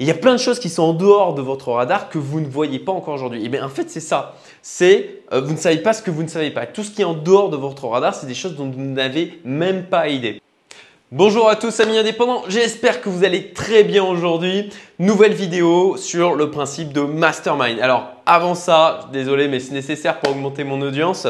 Il y a plein de choses qui sont en dehors de votre radar que vous ne voyez pas encore aujourd'hui. Et eh bien en fait, c'est ça. C'est euh, vous ne savez pas ce que vous ne savez pas. Tout ce qui est en dehors de votre radar, c'est des choses dont vous n'avez même pas idée. Bonjour à tous amis indépendants, j'espère que vous allez très bien aujourd'hui. Nouvelle vidéo sur le principe de mastermind. Alors avant ça, désolé mais c'est nécessaire pour augmenter mon audience.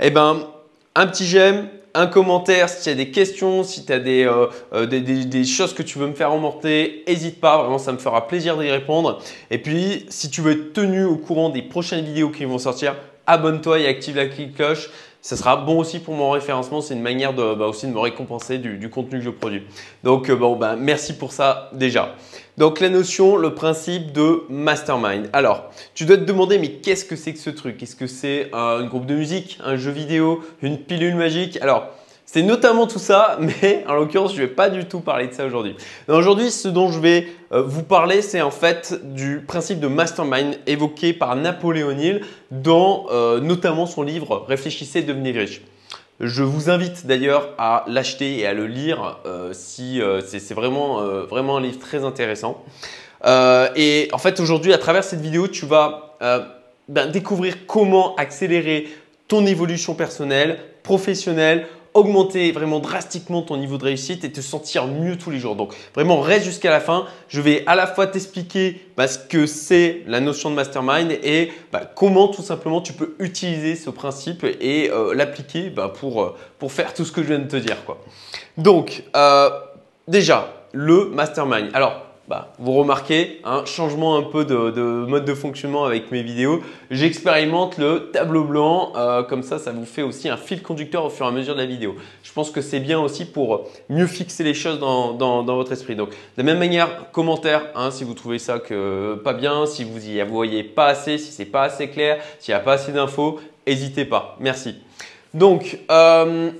Eh ben un petit j'aime, un commentaire si tu as des questions, si tu as euh, euh, des, choses que tu veux me faire remonter, n'hésite pas, vraiment ça me fera plaisir d'y répondre. Et puis si tu veux être tenu au courant des prochaines vidéos qui vont sortir, abonne-toi et active la cloche. Ça sera bon aussi pour mon référencement, c'est une manière de, bah, aussi de me récompenser du, contenu que je produis. Donc euh, bon, bah, merci pour ça déjà. Donc la notion, le principe de mastermind. Alors, tu dois te demander, mais qu'est-ce que c'est que ce truc? Est-ce que c'est un groupe de musique, un jeu vidéo, une pilule magique? Alors, c'est notamment tout ça, mais en l'occurrence, je ne vais pas du tout parler de ça aujourd'hui. Aujourd'hui, ce dont je vais euh, vous parler, c'est en fait du principe de mastermind évoqué par Napoléon Hill dans euh, notamment son livre Réfléchissez, devenez riche. Je vous invite d'ailleurs à l'acheter et à le lire euh, si c'est vraiment, vraiment un livre très intéressant. et en fait, aujourd'hui, à travers cette vidéo, tu vas ben, découvrir comment accélérer ton évolution personnelle, professionnelle, augmenter vraiment drastiquement ton niveau de réussite et te sentir mieux tous les jours. Donc vraiment reste jusqu'à la fin. Je vais à la fois t'expliquer bah, ce que c'est la notion de mastermind et bah, comment tout simplement tu peux utiliser ce principe et euh, l'appliquer bah, pour, euh, pour faire tout ce que je viens de te dire. Quoi. Donc euh, déjà le mastermind. Alors bah, vous remarquez un changement un peu de, mode de fonctionnement avec mes vidéos. J'expérimente le tableau blanc, euh, comme ça, ça vous fait aussi un fil conducteur au fur et à mesure de la vidéo. Je pense que c'est bien aussi pour mieux fixer les choses dans, votre esprit. Donc, de la même manière, commentaire, hein, si vous trouvez ça que pas bien, si vous y voyez pas assez, si c'est pas assez clair, s'il n'y a pas assez d'infos, n'hésitez pas. Merci. Donc, euh,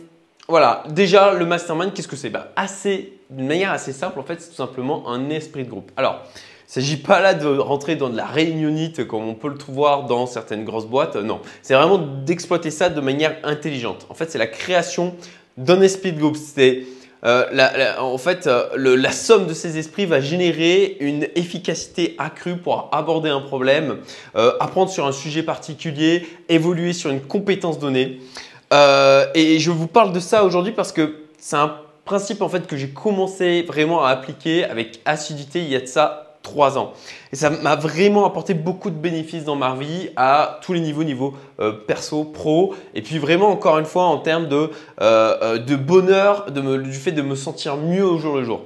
voilà, déjà le mastermind, qu'est-ce que c'est? Bah, assez, D'une manière assez simple, en fait, c'est tout simplement un esprit de groupe. Alors, il ne s'agit pas là de rentrer dans de la réunionite comme on peut le voir dans certaines grosses boîtes. Non, c'est vraiment d'exploiter ça de manière intelligente. En fait, c'est la création d'un esprit de groupe. C'est euh, en fait, euh, la somme de ces esprits va générer une efficacité accrue pour aborder un problème, euh, apprendre sur un sujet particulier, évoluer sur une compétence donnée. Euh, et je vous parle de ça aujourd'hui parce que c'est un principe en fait que j'ai commencé vraiment à appliquer avec assiduité il y a de ça trois ans. Et ça m'a vraiment apporté beaucoup de bénéfices dans ma vie à tous les niveaux, niveau euh, perso, pro, et puis vraiment encore une fois en termes de, euh, de bonheur, du fait de me sentir mieux au jour le jour.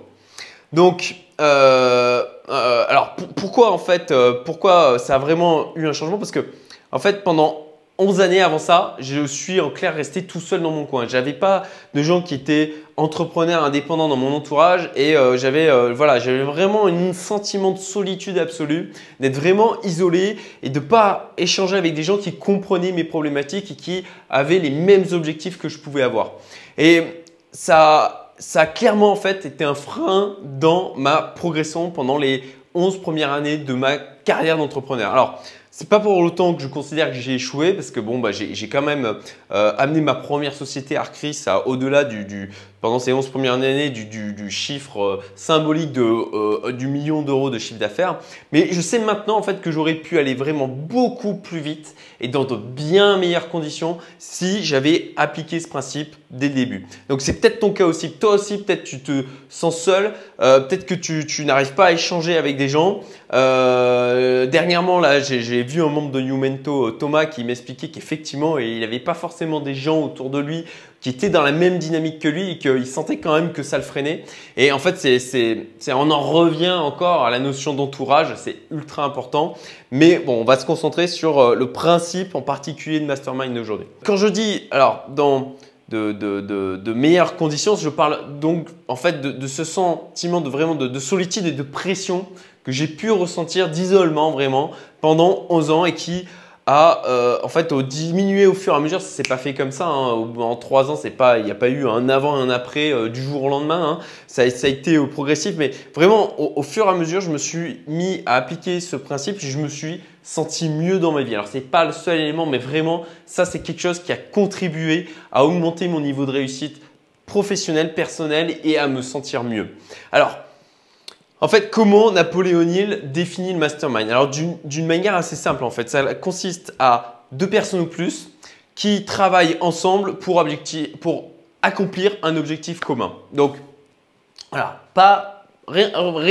Donc, alors pourquoi en fait, pourquoi ça a vraiment eu un changement? Parce que en fait pendant 11 années avant ça, je suis en clair resté tout seul dans mon coin. J'avais pas de gens qui étaient entrepreneurs indépendants dans mon entourage et euh, j'avais euh, voilà, j'avais vraiment un sentiment de solitude absolue, d'être vraiment isolé et de pas échanger avec des gens qui comprenaient mes problématiques et qui avaient les mêmes objectifs que je pouvais avoir. Et ça ça a clairement en fait été un frein dans ma progression pendant les 11 premières années de ma carrière d'entrepreneur. Alors, c'est pas pour autant que je considère que j'ai échoué parce que bon, bah, j'ai quand même euh, amené ma première société Arcris à au-delà du, pendant ces 11 premières années du, chiffre euh, symbolique de, euh, du million d'euros de chiffre d'affaires. Mais je sais maintenant en fait que j'aurais pu aller vraiment beaucoup plus vite et dans de bien meilleures conditions si j'avais appliqué ce principe dès le début. Donc c'est peut-être ton cas aussi. Toi aussi, peut-être tu te sens seul, peut-être que tu, tu n'arrives pas à échanger avec des gens. dernièrement, là, j'ai vu un membre de Numento, Thomas, qui m'expliquait qu'effectivement, il n'avait pas forcément des gens autour de lui qui étaient dans la même dynamique que lui et qu'il sentait quand même que ça le freinait. Et en fait, c'est, on en revient encore à la notion d'entourage, c'est ultra important. Mais bon, on va se concentrer sur euh, le principe en particulier de Mastermind aujourd'hui. Quand je dis, alors, dans de, de, de, meilleures conditions, je parle donc en fait de, ce sentiment de vraiment de, solitude et de pression que j'ai pu ressentir d'isolement vraiment pendant 11 ans et qui a euh, en fait diminué au fur et à mesure. Ça s'est pas fait comme ça. Hein. En trois ans, c'est pas, il n'y a pas eu un avant et un après euh, du jour au lendemain. Hein. Ça, a été au progressif, mais vraiment au, fur et à mesure, je me suis mis à appliquer ce principe. Je me suis senti mieux dans ma vie. Alors c'est pas le seul élément, mais vraiment ça c'est quelque chose qui a contribué à augmenter mon niveau de réussite professionnelle, personnelle et à me sentir mieux. Alors En fait, comment Napoléon Hill définit le mastermind Alors, d'une manière assez simple, en fait, ça consiste à deux personnes ou plus qui travaillent ensemble pour, accomplir un objectif commun. Donc, voilà, pas rien,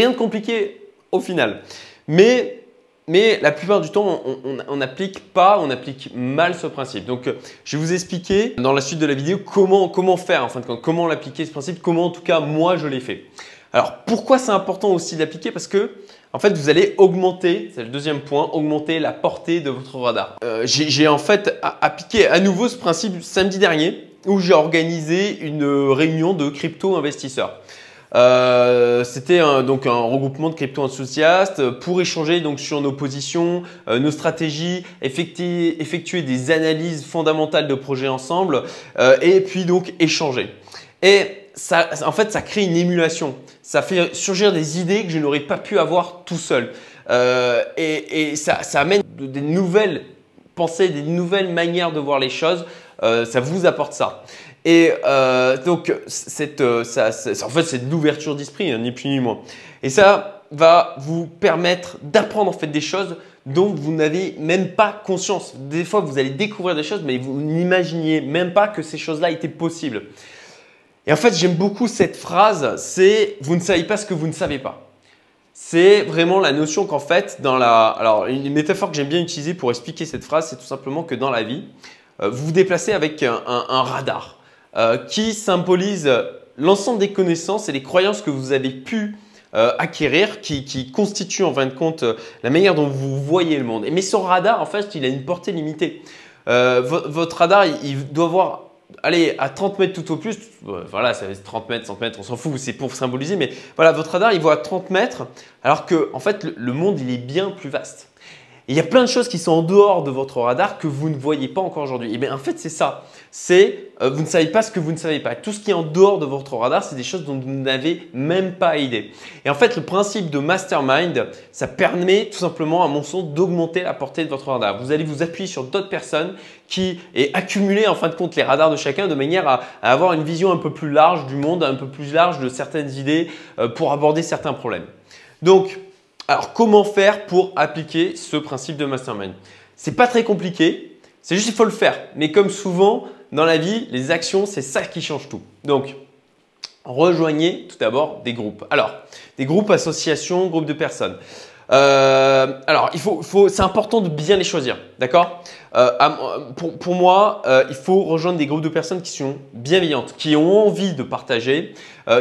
de compliqué au final. Mais la plupart du temps, on n'applique pas, on applique mal ce principe. Donc, je vais vous expliquer dans la suite de la vidéo comment, comment faire, en fin de compte, comment l'appliquer ce principe, comment en tout cas moi je l'ai fait. Alors, pourquoi c'est important aussi d'appliquer Parce que, en fait, vous allez augmenter, c'est le deuxième point, augmenter la portée de votre radar. Euh, j'ai en fait appliqué à nouveau ce principe samedi dernier où j'ai organisé une réunion de crypto-investisseurs. Euh, c'était donc un regroupement de crypto-enthousiastes pour échanger donc sur nos positions, euh, nos stratégies, effectuer, effectuer, des analyses fondamentales de projets ensemble et puis donc échanger. Ça, en fait, ça crée une émulation. Ça fait surgir des idées que je n'aurais pas pu avoir tout seul. et, et ça, amène des nouvelles pensées, des nouvelles manières de voir les choses. ça vous apporte ça. Et euh, donc, euh, en fait, c'est de l'ouverture d'esprit, hein, ni plus ni moins. Et ça va vous permettre d'apprendre en fait des choses dont vous n'avez même pas conscience. Des fois, vous allez découvrir des choses, mais vous n'imaginiez même pas que ces choses-là étaient possibles. Et en fait, j'aime beaucoup cette phrase, c'est vous ne savez pas ce que vous ne savez pas. C'est vraiment la notion qu'en fait, dans la. Alors, une métaphore que j'aime bien utiliser pour expliquer cette phrase, c'est tout simplement que dans la vie, euh, vous vous déplacez avec un radar. Euh, qui symbolise l'ensemble des connaissances et les croyances que vous avez pu euh, acquérir, qui, qui constituent en fin de compte la manière dont vous voyez le monde. Mais ce radar, en fait, il a une portée limitée. votre radar, il, doit voir allez, à 30 mètres tout au plus, voilà, ça va 30 mètres, 100 mètres, on s'en fout, c'est pour symboliser, mais voilà, votre radar, il voit à 30 mètres, alors que, en fait, le monde, il est bien plus vaste il y a plein de choses qui sont en dehors de votre radar que vous ne voyez pas encore aujourd'hui. Et eh bien en fait, c'est ça. C'est euh, vous ne savez pas ce que vous ne savez pas. Tout ce qui est en dehors de votre radar, c'est des choses dont vous n'avez même pas idée. Et en fait, le principe de mastermind, ça permet tout simplement, à mon sens, d'augmenter la portée de votre radar. Vous allez vous appuyer sur d'autres personnes qui et accumuler en fin de compte les radars de chacun de manière à, avoir une vision un peu plus large du monde, un peu plus large de certaines idées euh, pour aborder certains problèmes. Donc, alors, comment faire pour appliquer ce principe de mastermind? C'est pas très compliqué, c'est juste qu'il faut le faire. Mais comme souvent dans la vie, les actions, c'est ça qui change tout. Donc, rejoignez tout d'abord des groupes. Alors, des groupes, associations, groupes de personnes. Euh, alors, il faut, c'est important de bien les choisir, d'accord? Euh, pour, pour, moi, euh, il faut rejoindre des groupes de personnes qui sont bienveillantes, qui ont envie de partager,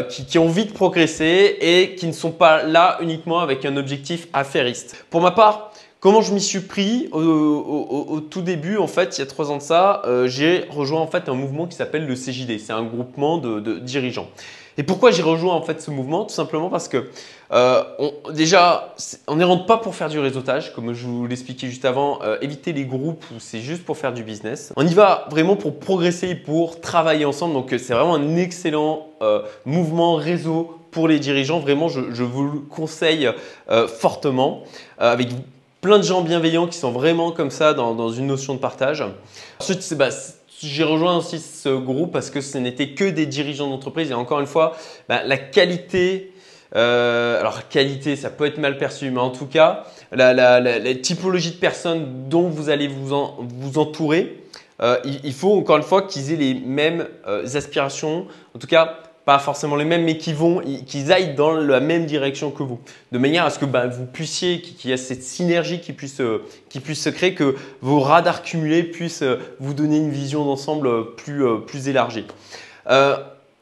qui, qui, ont envie de progresser et qui ne sont pas là uniquement avec un objectif affairiste. Pour ma part, Comment je m'y suis pris au, tout début, en fait, il y a trois ans de ça, j'ai rejoint en fait un mouvement qui s'appelle le CJD. C'est un groupement de, dirigeants. Et pourquoi j'ai rejoint en fait ce mouvement? Tout simplement parce que euh, déjà, on n'y rentre pas pour faire du réseautage, comme je vous l'expliquais juste avant. Euh, éviter les groupes où c'est juste pour faire du business. On y va vraiment pour progresser, pour travailler ensemble. Donc c'est vraiment un excellent euh, mouvement réseau pour les dirigeants. Vraiment, je, vous le conseille fortement. avec plein de gens bienveillants qui sont vraiment comme ça dans, une notion de partage. Ensuite, bah, j'ai rejoint aussi ce groupe parce que ce n'était que des dirigeants d'entreprise. Et encore une fois, bah, la qualité, euh, alors qualité, ça peut être mal perçu, mais en tout cas, la, typologie de personnes dont vous allez vous, vous entourer, euh, il, faut encore une fois qu'ils aient les mêmes euh, aspirations. En tout cas, pas forcément les mêmes, mais qui vont, qu'ils aillent dans la même direction que vous, de manière à ce que bah, vous puissiez, qu'il y ait cette synergie qui puisse, euh, qui puisse se créer, que vos radars cumulés puissent euh, vous donner une vision d'ensemble plus, euh, plus élargie.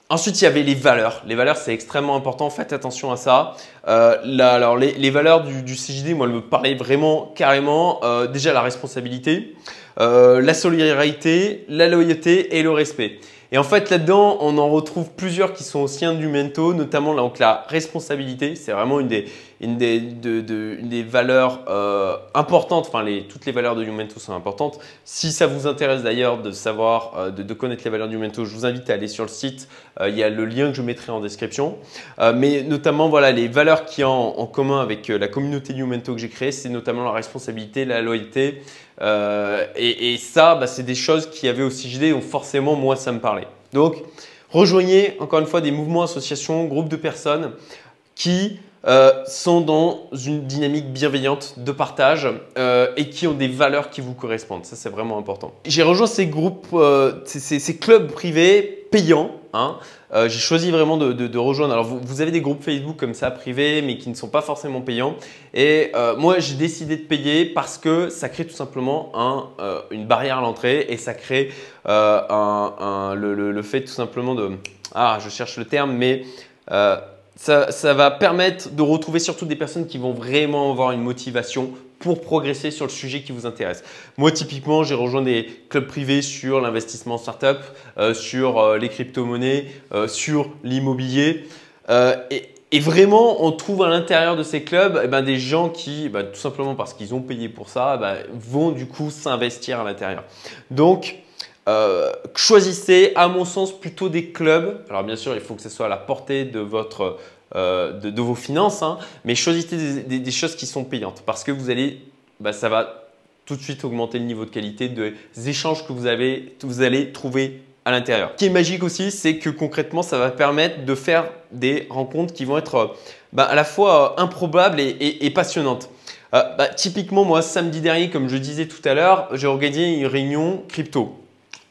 Ensuite, il y avait les valeurs. Les valeurs, c'est extrêmement important. Faites attention à ça. là, alors, les, valeurs du, du, CJD, moi, elles me parlaient vraiment carrément. déjà, la responsabilité, la solidarité, la loyauté et le respect. Et en fait, là-dedans, on en retrouve plusieurs qui sont au sein du mento, notamment la responsabilité. C'est vraiment une des, une des, de, valeurs euh, importantes. Enfin, toutes les valeurs de Mento sont importantes. Si ça vous intéresse d'ailleurs de savoir, euh, de, de, connaître les valeurs du Mento, je vous invite à aller sur le site. Euh, il y a le lien que je mettrai en description. mais notamment, voilà, les valeurs qui ont en, commun avec la communauté du Mento que j'ai créée, c'est notamment la responsabilité, la loyauté. Et, ça, bah, c'est des choses qui avaient au CJD, donc forcément, moi, ça me parlait. Donc, rejoignez encore une fois des mouvements, associations, groupes de personnes qui euh, sont dans une dynamique bienveillante de partage euh, et qui ont des valeurs qui vous correspondent. Ça, c'est vraiment important. J'ai rejoint ces groupes, euh, ces, clubs privés payants. Hein. J'ai choisi vraiment de, rejoindre. Alors, vous, avez des groupes Facebook comme ça, privés, mais qui ne sont pas forcément payants. Et moi, j'ai décidé de payer parce que ça crée tout simplement un, une barrière à l'entrée et ça crée un, le, le, fait tout simplement de... Ah, je cherche le terme, mais ça, va permettre de retrouver surtout des personnes qui vont vraiment avoir une motivation pour progresser sur le sujet qui vous intéresse. Moi, typiquement, j'ai rejoint des clubs privés sur l'investissement en startup, euh, sur euh, les crypto-monnaies, euh, sur l'immobilier. Et, vraiment, on trouve à l'intérieur de ces clubs eh ben, des gens qui, ben, tout simplement parce qu'ils ont payé pour ça, ben, vont du coup s'investir à l'intérieur. Donc, euh, choisissez, à mon sens, plutôt des clubs. Alors bien sûr, il faut que ce soit à la portée de, votre, euh, de, vos finances, hein, mais choisissez des, choses qui sont payantes parce que vous allez, bah, ça va tout de suite augmenter le niveau de qualité des échanges que vous, avez, vous allez trouver à l'intérieur. Ce qui est magique aussi, c'est que concrètement, ça va permettre de faire des rencontres qui vont être bah, à la fois euh, improbables et, passionnantes. Bah, typiquement, moi, samedi dernier, comme je disais tout à l'heure, j'ai organisé une réunion crypto.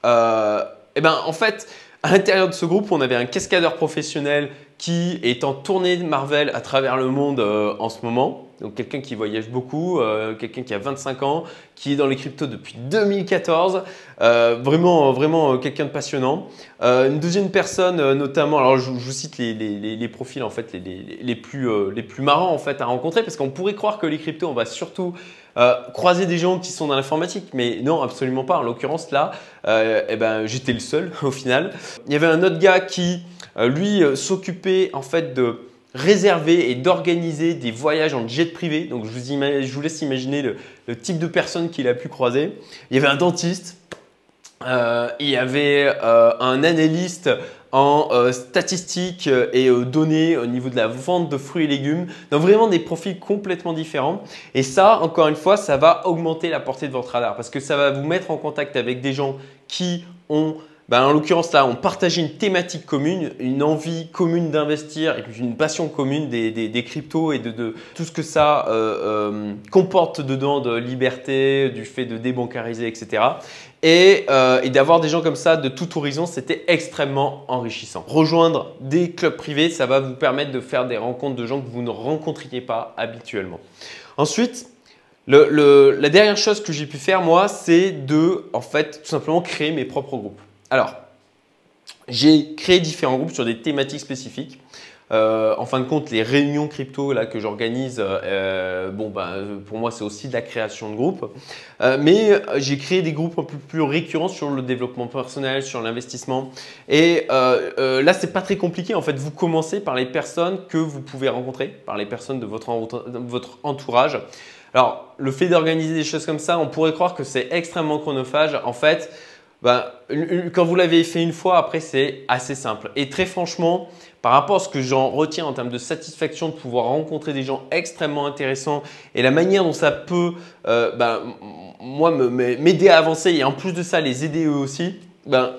Euh, et ben, en fait, à l'intérieur de ce groupe, on avait un cascadeur professionnel qui est en tournée de Marvel à travers le monde euh, en ce moment. Donc quelqu'un qui voyage beaucoup, euh, quelqu'un qui a 25 ans, qui est dans les cryptos depuis 2014, vraiment, vraiment quelqu'un de passionnant. une deuxième personne notamment, alors je, vous cite les, profils en fait les, plus, les plus marrants en fait à rencontrer parce qu'on pourrait croire que les cryptos on va surtout euh, croiser des gens qui sont dans l'informatique, mais non, absolument pas. En l'occurrence, là, euh, eh ben, j'étais le seul au final. Il y avait un autre gars qui, euh, lui, s'occupait en fait de réserver et d'organiser des voyages en jet privé. Donc, je vous, laisse imaginer le, type de personne qu'il a pu croiser. Il y avait un dentiste. il y avait un analyste en euh, statistiques euh, et euh, données au niveau de la vente de fruits et légumes. Donc vraiment des profils complètement différents. Et ça, encore une fois, ça va augmenter la portée de votre radar parce que ça va vous mettre en contact avec des gens qui ont ben, en l'occurrence là, on partage une thématique commune, une envie commune d'investir et une passion commune des, cryptos et de, tout ce que ça comporte dedans de liberté, du fait de débancariser, etc. Euh, et, d'avoir des gens comme ça de tout horizon, c'était extrêmement enrichissant. Rejoindre des clubs privés, ça va vous permettre de faire des rencontres de gens que vous ne rencontriez pas habituellement. Ensuite, la dernière chose que j'ai pu faire moi, c'est de en fait tout simplement créer mes propres groupes. Alors, j'ai créé différents groupes sur des thématiques spécifiques. Euh, en fin de compte, les réunions crypto là, que j'organise, euh, bah, pour moi, c'est aussi de la création de groupes. Euh, mais j'ai créé des groupes un peu plus récurrents sur le développement personnel, sur l'investissement. Et là, c'est pas très compliqué. En fait, vous commencez par les personnes que vous pouvez rencontrer, par les personnes de votre entourage. Alors, le fait d'organiser des choses comme ça, on pourrait croire que c'est extrêmement chronophage. En fait, ben, quand vous l'avez fait une fois, après, c'est assez simple. Et très franchement, par rapport à ce que j'en retiens en termes de satisfaction de pouvoir rencontrer des gens extrêmement intéressants et la manière dont ça peut, euh, ben, moi, m'aider à avancer et en plus de ça, les aider eux aussi, ben,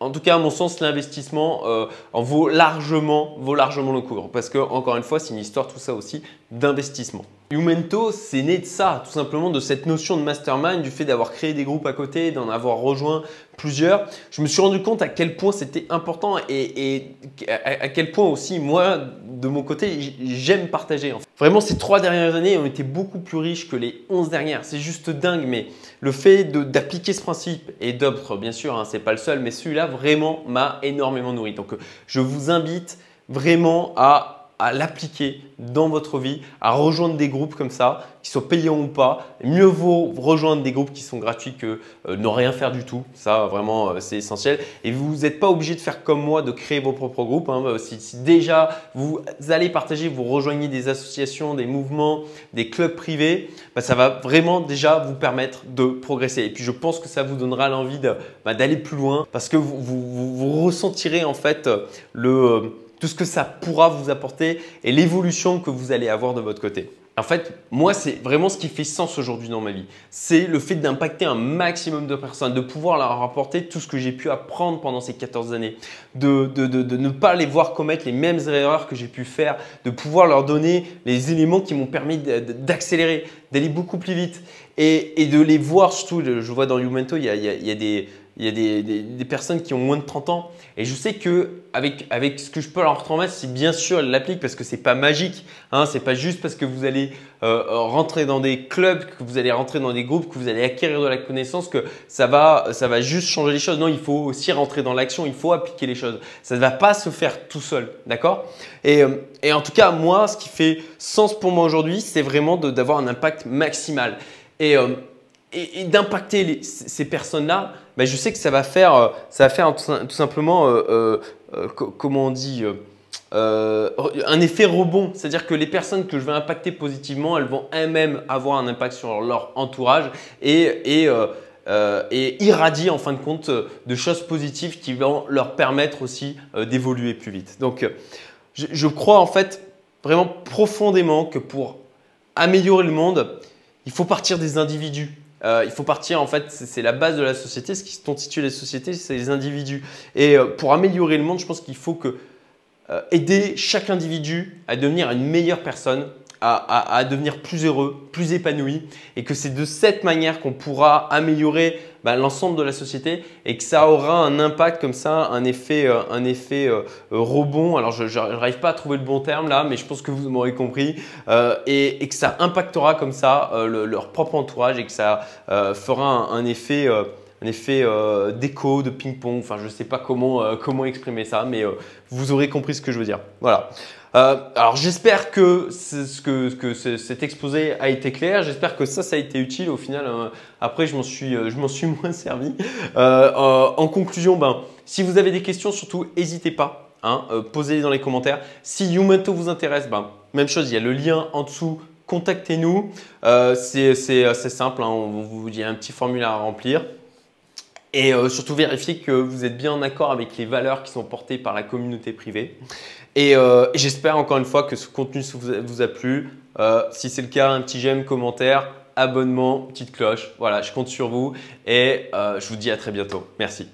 en tout cas, à mon sens, l'investissement euh, en vaut largement, vaut largement le coup. Parce que, encore une fois, c'est une histoire tout ça aussi d'investissement. Umento, c'est né de ça, tout simplement de cette notion de mastermind, du fait d'avoir créé des groupes à côté, d'en avoir rejoint plusieurs. Je me suis rendu compte à quel point c'était important et, à, quel point aussi, moi, de mon côté, j'aime partager. Vraiment, ces trois dernières années ont été beaucoup plus riches que les onze dernières. C'est juste dingue, mais le fait d'appliquer ce principe et d'autres, bien sûr, hein, ce n'est pas le seul, mais celui-là vraiment m'a énormément nourri. Donc, je vous invite vraiment à à l'appliquer dans votre vie, à rejoindre des groupes comme ça, qui soient payants ou pas. Mieux vaut rejoindre des groupes qui sont gratuits que euh, ne rien faire du tout. Ça, vraiment, euh, c'est essentiel. Et vous n'êtes pas obligé de faire comme moi, de créer vos propres groupes. Hein. Euh, si, déjà vous allez partager, vous rejoignez des associations, des mouvements, des clubs privés, bah, ça va vraiment déjà vous permettre de progresser. Et puis, je pense que ça vous donnera l'envie bah, d'aller plus loin parce que vous, vous ressentirez en fait le tout ce que ça pourra vous apporter et l'évolution que vous allez avoir de votre côté. En fait, moi, c'est vraiment ce qui fait sens aujourd'hui dans ma vie. C'est le fait d'impacter un maximum de personnes, de pouvoir leur apporter tout ce que j'ai pu apprendre pendant ces 14 années, de, ne pas les voir commettre les mêmes erreurs que j'ai pu faire, de pouvoir leur donner les éléments qui m'ont permis d'accélérer, d'aller beaucoup plus vite et, de les voir surtout. Je vois dans Youmento, il y a des il y a des, personnes qui ont moins de 30 ans et je sais que avec, avec ce que je peux leur transmettre, si bien sûr elles l'appliquent parce que c'est pas magique, hein, c'est pas juste parce que vous allez euh, rentrer dans des clubs, que vous allez rentrer dans des groupes, que vous allez acquérir de la connaissance, que ça va, ça va juste changer les choses. Non, il faut aussi rentrer dans l'action, il faut appliquer les choses. Ça ne va pas se faire tout seul, d'accord? Et, euh, et en tout cas, moi, ce qui fait sens pour moi aujourd'hui, c'est vraiment d'avoir un impact maximal. Et euh, et, d'impacter ces personnes-là, ben je sais que ça va faire, euh, ça va faire tout, simplement, euh, euh, comment on dit, un effet rebond. C'est-à-dire que les personnes que je vais impacter positivement, elles vont elles-mêmes avoir un impact sur leur entourage et, et, irradier en fin de compte de choses positives qui vont leur permettre aussi d'évoluer plus vite. Donc, je crois en fait vraiment profondément que pour améliorer le monde, il faut partir des individus. Euh, il faut partir, en fait, c'est la base de la société. Ce qui constitue la société, c'est les individus. Et euh, pour améliorer le monde, je pense qu'il faut euh, aider chaque individu à devenir une meilleure personne, à, devenir plus heureux, plus épanoui, et que c'est de cette manière qu'on pourra améliorer bah, l'ensemble de la société et que ça aura un impact comme ça, un effet, euh, un effet euh, rebond. Alors, je n'arrive pas à trouver le bon terme là, mais je pense que vous m'aurez compris. Euh, et, que ça impactera comme ça leur propre entourage et que ça fera un, effet un effet d'écho, de ping-pong. Enfin, je ne sais pas comment, comment exprimer ça, mais vous aurez compris ce que je veux dire. Voilà. Euh, alors j'espère que, que, cet exposé a été clair, j'espère que ça, ça a été utile. Au final, euh, après, je m'en suis, euh, suis moins servi. en conclusion, ben, si vous avez des questions, surtout, n'hésitez pas. Hein, posez-les dans les commentaires. Si Youmento vous intéresse, ben, même chose, il y a le lien en dessous contactez-nous. c'est simple, hein, on vous dit un petit formulaire à remplir. Et surtout vérifiez que vous êtes bien en accord avec les valeurs qui sont portées par la communauté privée. Euh, et, j'espère encore une fois que ce contenu vous a, plu. Euh, si c'est le cas, un petit j'aime, commentaire, abonnement, petite cloche. Voilà, je compte sur vous et euh, je vous dis à très bientôt. Merci.